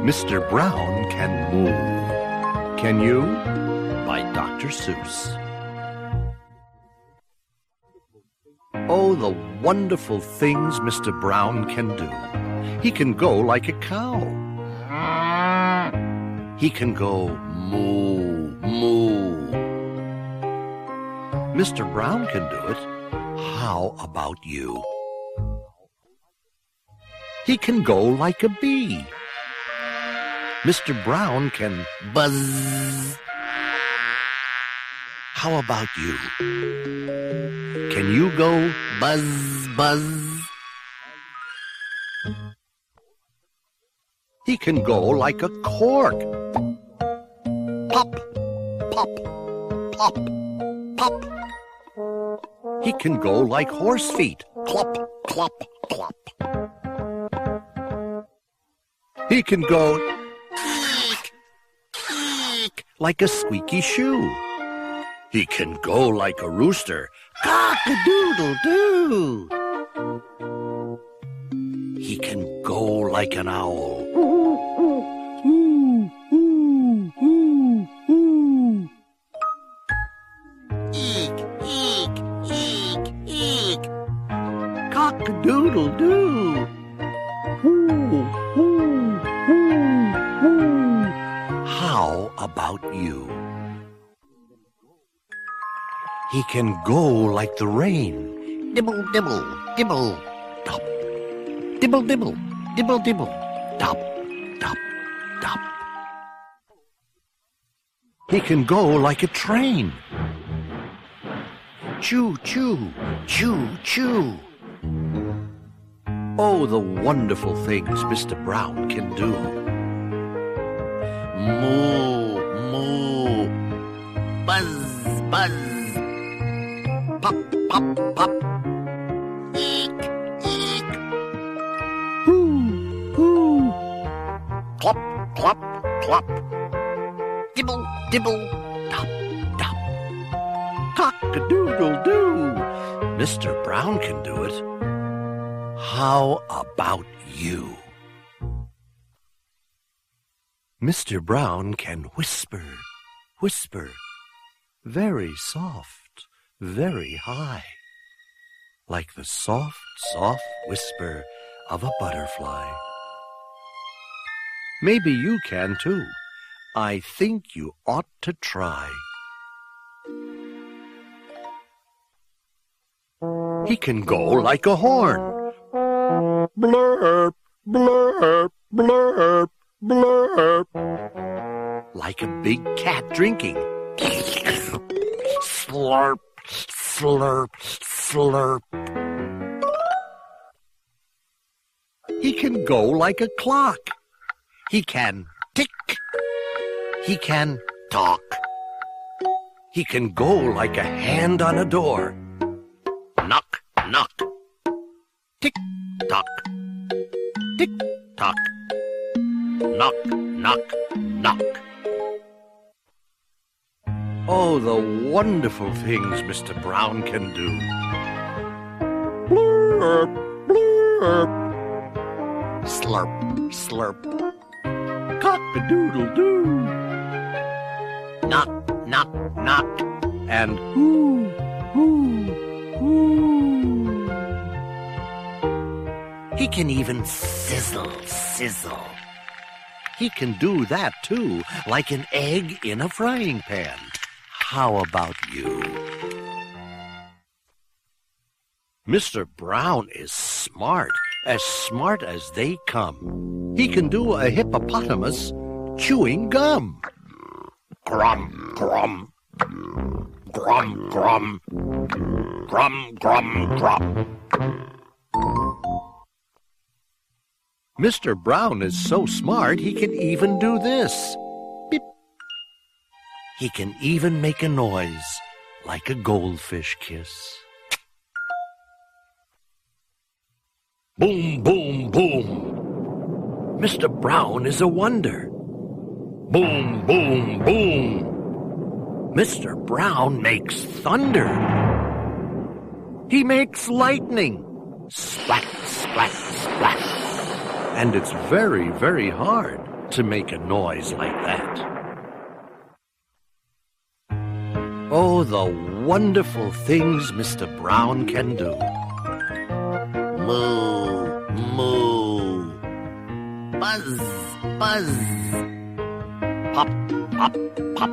Mr. Brown Can Moo. Can you? By Dr. Seuss. Oh, the wonderful things Mr. Brown can do. He can go like a cow. He can go moo, moo. Mr. Brown can do it. How about you? He can go like a bee. Mr. Brown can buzz. How about you? Can you go buzz, buzz? He can go like a cork. Pop, pop, pop, pop. He can go like horse feet. Clop, clop, clop. He can go eek, like a squeaky shoe. He can go like a rooster. Cock-a-doodle-doo. He can go like an owl. Eek, eek, eek, eek. Cock-a-doodle-doo. About you? He can go like the rain. Dibble, dibble, dibble, dop. Dibble, dibble, dibble, dibble, dop, dop, dop. He can go like a train. Choo, choo, choo, choo. Oh, the wonderful things Mr. Brown can do. Moo. Buzz, buzz. Pop, pop, pop. Eek, eek. Hoo, hoo. Clop, clop, clop. Dibble, dibble. Dop, dop. Cock-a-doodle-doo. Mr. Brown can do it. How about you? Mr. Brown can whisper, whisper, very soft, very high, like the soft, soft whisper of a butterfly. Maybe you can too. I think you ought to try. He can go like a horn. Blurp, blurp, blurp, blurp. Like a big cat drinking. Slurp, slurp, slurp. He can go like a clock. He can tick. He can talk. He can go like a hand on a door. Knock, knock. Tick, tock. Tick, tock. Knock, knock, knock. Oh, the wonderful things Mr. Brown can do. Blurp, blurp. Slurp, slurp. Cock-a-doodle-doo. Knock, knock, knock. And whoo, whoo, whoo. He can even sizzle, sizzle. He can do that too, like an egg in a frying pan. How about you? Mr. Brown is smart, as smart as they come. He can do a hippopotamus chewing gum. Grum, grum. Grum, grum. Grum, grum, grum. Mr. Brown is so smart he can even do this. He can even make a noise like a goldfish kiss. Boom, boom, boom. Mr. Brown is a wonder. Boom, boom, boom. Mr. Brown makes thunder. He makes lightning. Splat, splat, splat. And it's very, very hard. to make a noise like that. Oh, the wonderful things Mr. Brown can do. Moo, moo. Buzz, buzz. Pop, pop, pop.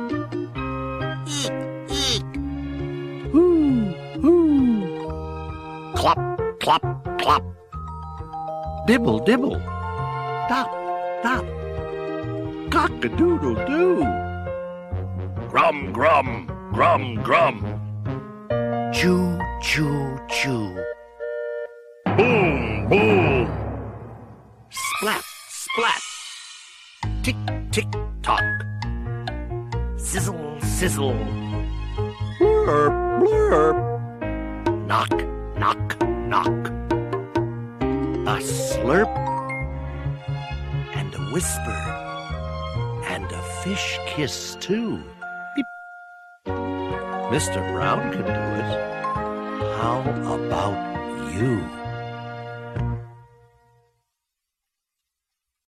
Eek, eek. Hoo, hoo. Clop, clop, clop. Dibble, dibble. Dop, dop. Cock-a-doodle-doo. Grum, grum, grum, grum. Choo, choo, choo. Boom, boom. Splat, splat. Tick, tick, tock. Sizzle, sizzle. Blurp, blurp. Knock, knock, knock. A slurp and a whisper and a fish kiss too. Mr. Brown can do it. How about you?